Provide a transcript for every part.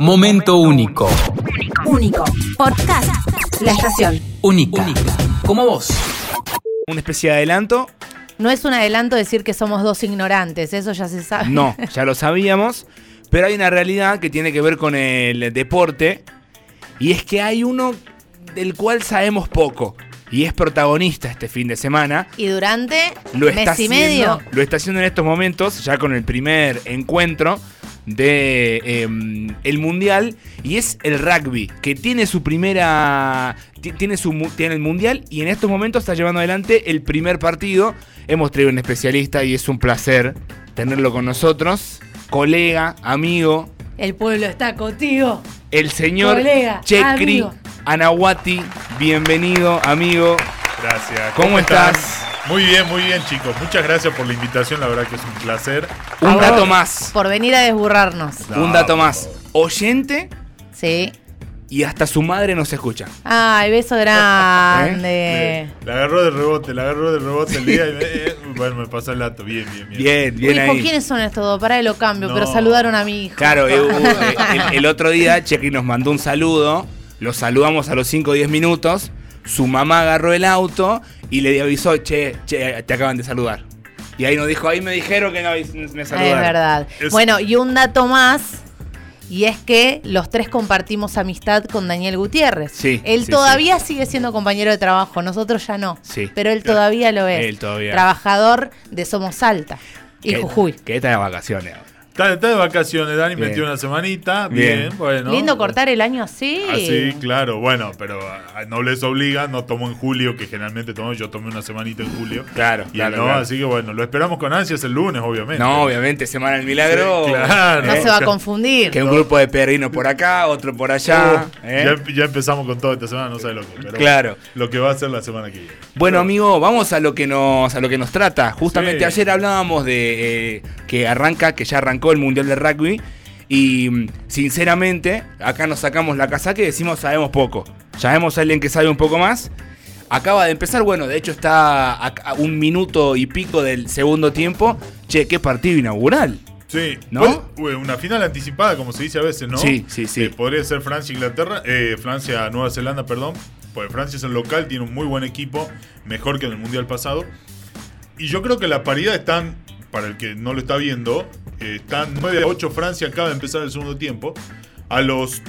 Momento único. Único. Podcast. La estación. Única. Como vos. Una especie de adelanto. No es un adelanto decir que somos dos ignorantes, eso ya se sabe. No, ya lo sabíamos. Pero hay una realidad que tiene que ver con el deporte. Y es que hay uno del cual sabemos poco. Y es protagonista este fin de semana. Y durante Lo mes está, y haciendo, medio. lo está haciendo en estos momentos, ya con el primer encuentro de em, el mundial y es el rugby que tiene su primera ti- tiene su tiene el mundial y en estos momentos está llevando adelante el primer partido hemos traído un especialista y es un placer tenerlo con nosotros colega amigo El pueblo está contigo. el señor Colega, Chekri amigo. Anahuati bienvenido amigo Gracias. ¿Cómo están? estás? Muy bien, muy bien, chicos. Muchas gracias por la invitación. La verdad que es un placer. un dato más Por venir a desburrarnos. No, un dato más oyente Sí. y hasta su madre nos escucha Ay, beso grande. Le- La agarró de rebote, la agarró de rebote el día y me- eh, bueno, me pasa el dato. Bien, bien, bien. Bien, bien Hijo, ahí. ¿quiénes son estos dos? Pará de lo cambio, No. pero saludaron a mi hijo. Claro, eh, eh, el otro día Chequi nos mandó un saludo, lo saludamos a los 5 o 10 minutos, su mamá agarró el auto y le avisó, che, che, te acaban de saludar. Y ahí nos dijo, ahí me dijeron que no me es saludaron. verdad. Es- Bueno, y un dato más. Y es que los tres compartimos amistad con Daniel Gutiérrez. Sí, Él sí, todavía sigue siendo compañero de trabajo, nosotros ya no. Sí. Pero él todavía lo es. Él todavía. Trabajador de Somos Salta y Que- Jujuy. Que está de vacaciones ahora. Está, está de vacaciones, Dani. Bien. Metió una semanita. Bien, Bien. bueno. Lindo cortar el año así. Así, claro. Bueno, pero a- no les obliga. No tomó en julio, que generalmente tomo. Yo tomé una semanita en julio. Claro, Y claro, no, claro. así que bueno, lo esperamos con ansias el lunes, obviamente. No, obviamente, Semana del Milagro. Sí, claro. No ¿eh? se va a confundir. Que un grupo de peregrinos por acá, otro por allá. Uh, ¿eh? ya, ya empezamos con todo esta semana, no sé lo que. Pero Claro. Lo que va a ser la semana que viene. Bueno, amigo, vamos a lo que nos a lo que nos trata. Justamente Sí. ayer hablábamos de eh, que arranca, que ya arrancó el Mundial de Rugby. Y mm, sinceramente, acá nos sacamos la casaca y decimos sabemos poco. Sabemos a alguien que sabe un poco más. Acaba de empezar, bueno, de hecho está a, un minuto y pico del segundo tiempo. Che, qué partido inaugural. Sí, ¿No? Pues, una final anticipada, como se dice a veces, ¿no? Sí, sí, sí. Eh, podría ser Francia-Inglaterra, eh, Francia-Nueva Zelanda, perdón. Pues Francia es el local, tiene un muy buen equipo, mejor que en el Mundial pasado. Y yo creo que la paridad están, para el que no lo está viendo, están 9 a 8 Francia, acaba de empezar el segundo tiempo. A los.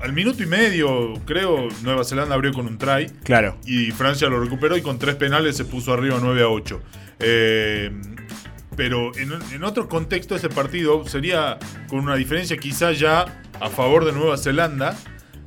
Al minuto y medio, creo, Nueva Zelanda abrió con un try. Claro. Y Francia lo recuperó y con tres penales se puso arriba 9 a 8. Eh, pero en, en otro contexto ese partido sería con una diferencia quizá ya a favor de Nueva Zelanda,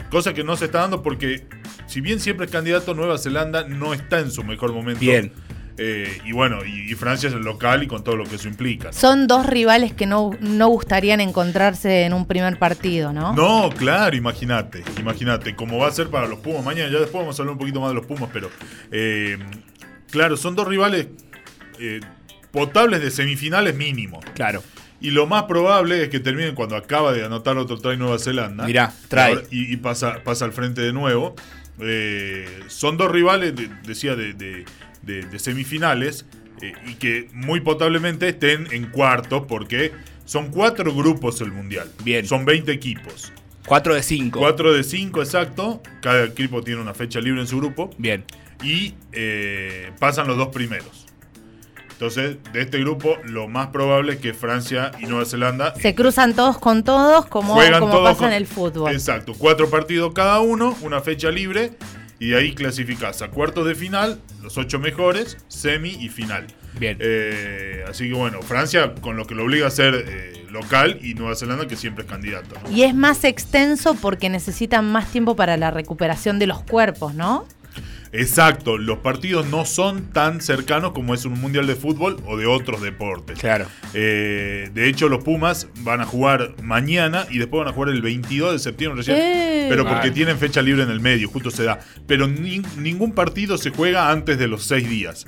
cosa que no se está dando porque si bien siempre es candidato Nueva Zelanda no está en su mejor momento. Bien. Eh, y bueno, y, y Francia es el local y con todo lo que eso implica. ¿no? Son dos rivales que no, no gustarían encontrarse en un primer partido, ¿no? No, claro, imagínate, imagínate, como va a ser para los Pumas mañana, ya después vamos a hablar un poquito más de los Pumas, pero eh, claro, son dos rivales eh, potables de semifinales mínimo. Claro. Y lo más probable es que terminen cuando acaba de anotar otro try Nueva Zelanda. Mirá, ahora- Y, y pasa, pasa al frente de nuevo. Eh, son dos rivales, de- decía, de, de- de- de semifinales. eh, y que muy potablemente estén en cuartos porque son cuatro grupos el mundial. Bien. Son 20 equipos. 4 de 5. 4 de 5 exacto. Cada equipo tiene una fecha libre en su grupo. Bien. Y eh, pasan los dos primeros. Entonces, de este grupo, lo más probable es que Francia y Nueva Zelanda Se cruzan todos con todos como, juegan como todos pasa con- en el fútbol. Exacto, cuatro partidos cada uno, una fecha libre. Y de ahí clasificás a cuartos de final, los ocho mejores, semi y final. Bien. Eh, así que bueno, Francia con lo que lo obliga a ser eh, local y Nueva Zelanda que siempre es candidato. ¿no? Y es más extenso porque necesitan más tiempo para la recuperación de los cuerpos, ¿no? Exacto, los partidos no son tan cercanos como es un mundial de fútbol o de otros deportes. Claro. Eh, de hecho, los Pumas van a jugar mañana y después van a jugar el 22 de septiembre recién. Eh. pero porque Vale. tienen fecha libre en el medio, justo se da. Pero ni- ningún partido se juega antes de los seis días.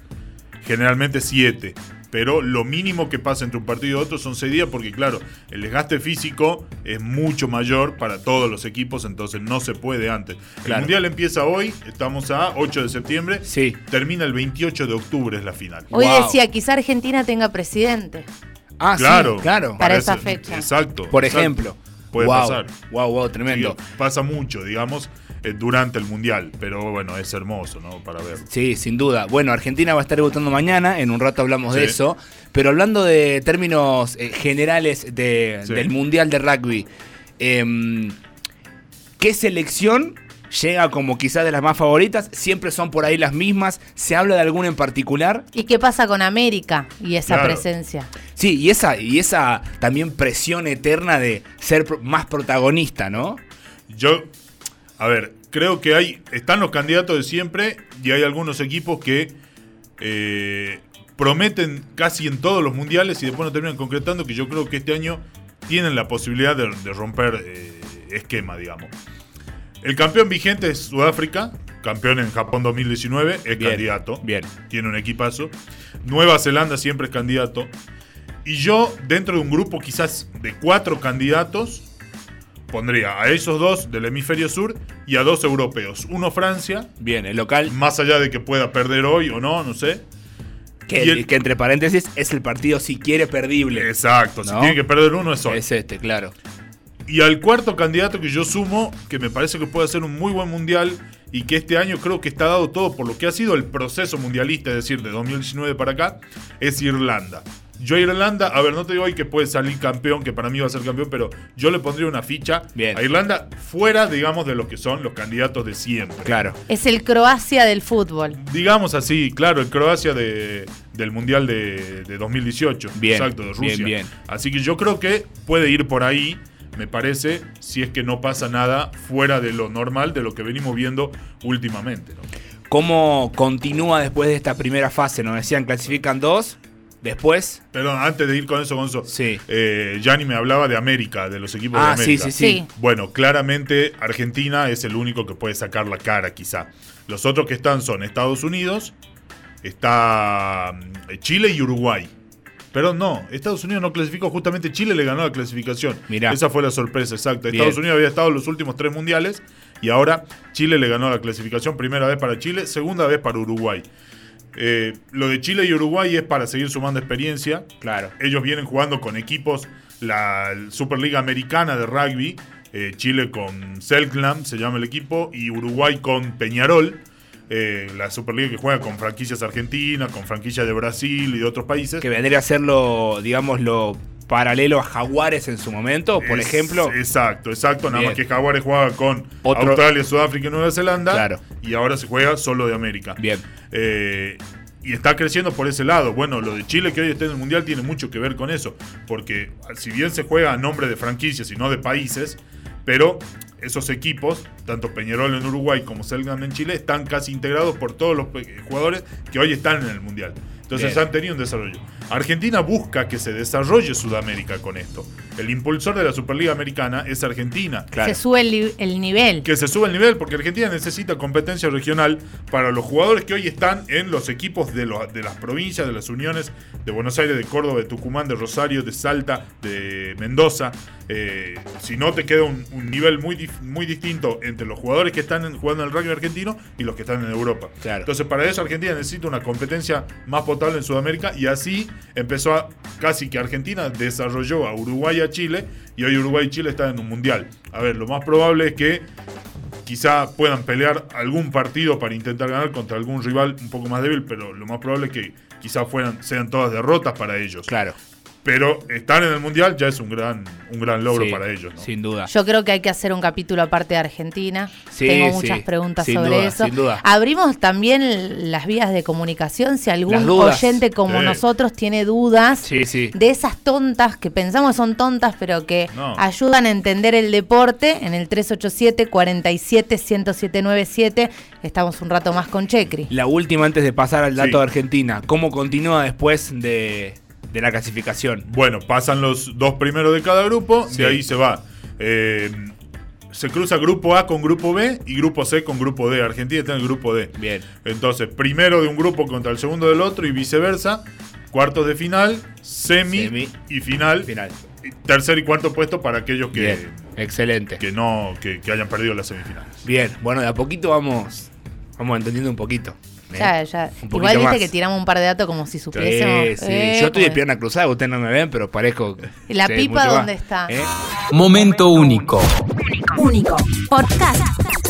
Generalmente siete. Pero lo mínimo que pasa entre un partido y otro son seis días porque, claro, el desgaste físico es mucho mayor para todos los equipos, entonces no se puede antes. El. Mundial empieza hoy, estamos a 8 de septiembre, Sí. termina el 28 de octubre es la final. Hoy Wow. decía, quizá Argentina tenga presidente. Ah, Claro, sí, claro. Para esa fecha. Exacto. Por exacto. ejemplo. Puede wow, pasar. Wow, wow, tremendo. Sí, pasa mucho, digamos, durante el Mundial, pero bueno, es hermoso, ¿no? Para ver. Sí, sin duda. Bueno, Argentina va a estar debutando mañana, en un rato hablamos de eso, pero hablando de términos eh, generales de- Sí. del Mundial de Rugby, em, ¿qué selección llega como quizás de las más favoritas? Siempre son por ahí las mismas. ¿Se habla de alguna en particular? ¿Y qué pasa con América y esa Claro. presencia? Sí, y esa, y esa también presión eterna de ser pro- más protagonista, ¿no? Yo, a ver, creo que hay, están los candidatos de siempre y hay algunos equipos que eh, prometen casi en todos los mundiales y después no terminan concretando, que yo creo que este año tienen la posibilidad de, de romper eh, esquema, digamos. El campeón vigente es Sudáfrica, campeón en Japón 2019, es Bien, candidato. bien. Tiene un equipazo. Nueva Zelanda siempre es candidato. Y yo, dentro de un grupo quizás de cuatro candidatos, pondría a esos dos del hemisferio sur y a dos europeos. Uno Francia, Bien, el local, más allá de que pueda perder hoy o no, no sé. que, el- que entre paréntesis es el partido si quiere perdible. Exacto, si ¿No? tiene que perder uno es hoy. Es este, claro. Y al cuarto candidato que yo sumo, que me parece que puede ser un muy buen mundial y que este año creo que está dado todo por lo que ha sido el proceso mundialista, es decir, de 2019 para acá, es Irlanda. Yo a Irlanda, a ver, no te digo hoy que puede salir campeón, que para mí va a ser campeón, pero yo le pondría una ficha Bien. a Irlanda fuera, digamos, de lo que son los candidatos de siempre. Claro. Es el Croacia del fútbol. Digamos así, claro, el Croacia de, del Mundial de, de 2018. Bien, Exacto, de Rusia. bien, bien. Así que yo creo que puede ir por ahí, me parece, si es que no pasa nada fuera de lo normal, de lo que venimos viendo últimamente. ¿no? ¿Cómo continúa después de esta primera fase? Nos decían, clasifican dos, después... Perdón, antes de ir con eso, Gonzo. Sí. eh, Gianni me hablaba de América, de los equipos Ah, de sí, América. sí, sí. Sí. Bueno, claramente Argentina es el único que puede sacar la cara, quizá. Los otros que están son Estados Unidos, está mm, Chile y Uruguay. Pero no, Estados Unidos no clasificó, justamente Chile le ganó la clasificación. Mirá. Esa fue la sorpresa, exacta. Bien. Estados Unidos había estado en los últimos tres mundiales y ahora Chile le ganó la clasificación, primera vez para Chile, segunda vez para Uruguay. Eh, lo de Chile y Uruguay es para seguir sumando experiencia. Claro. Ellos vienen jugando con equipos, la Superliga Americana de Rugby, eh, Chile con Selknam, se llama el equipo, y Uruguay con Peñarol, eh, la Superliga que juega con franquicias argentinas, con franquicias de Brasil y de otros países. Que vendría a ser lo, digamos, lo paralelo a Jaguares en su momento, por Es- ejemplo. Exacto, exacto. Nada Bien. más que Jaguares juega con Otro- Australia, Sudáfrica y Nueva Zelanda. Claro. Y ahora se juega solo de América. Bien. Eh, y está creciendo por ese lado. Bueno, lo de Chile que hoy está en el Mundial tiene mucho que ver con eso. Porque si bien se juega a nombre de franquicias y no de países, pero esos equipos, tanto Peñarol en Uruguay como Selknam en Chile, están casi integrados por todos los jugadores que hoy están en el Mundial. Entonces Bien. han tenido un desarrollo. Argentina busca que se desarrolle Sudamérica con esto. El impulsor de la Superliga Americana es Argentina. Claro. Se sube el, nivel. Que se sube el nivel porque Argentina necesita competencia regional para los jugadores que hoy están en los equipos de, los- de las provincias, de las uniones de Buenos Aires, de Córdoba, de Tucumán, de Rosario, de Salta, de Mendoza. Eh, si no, te queda un, un nivel muy, muy distinto entre los jugadores que están en- jugando en el rugby argentino y los que están en Europa. Claro. Entonces, para eso Argentina necesita una competencia más potable en Sudamérica y así empezó a casi que Argentina desarrolló a Uruguay y a Chile y hoy Uruguay y Chile están en un mundial. A ver, lo más probable es que quizá puedan pelear algún partido para intentar ganar contra algún rival un poco más débil, pero lo más probable es que quizá fueran, sean todas derrotas para ellos. Claro. Pero estar en el mundial ya es un gran, un gran logro Sí, para ellos. ¿no? Sin duda. Yo creo que hay que hacer un capítulo aparte de Argentina. Sí, Tengo sí, muchas preguntas sin sobre duda, eso. sin duda. Abrimos también las vías de comunicación. Si algún oyente como Sí. nosotros tiene dudas Sí, sí. de esas tontas que pensamos son tontas, pero que No. ayudan a entender el deporte, en el 387 47 107997 estamos un rato más con Checri. La última antes de pasar al dato Sí. de Argentina. ¿Cómo continúa después de, de la clasificación? Bueno, pasan los dos primeros de cada grupo, Sí. de ahí se va. Eh, se cruza grupo A con grupo B y grupo C con grupo D. Argentina está en el grupo D. Bien. Entonces, primero de un grupo contra el segundo del otro y viceversa. Cuartos de final, semi, Semi. y final. Tercer y cuarto puesto para aquellos que, Bien. Excelente. que no que, que hayan perdido las semifinales. Bien. Bueno, de a poquito vamos, vamos entendiendo un poquito. ¿Eh? Ya, ya. Un Igual viste más. que tiramos un par de datos como si supiésemos. Sí, sí. eh, Yo estoy de pierna cruzada, ustedes no me ven, pero parezco. ¿Y la sí, pipa más. dónde está? ¿Eh? Momento único. Único. Podcast.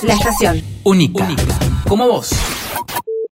La estación. Única. Como vos.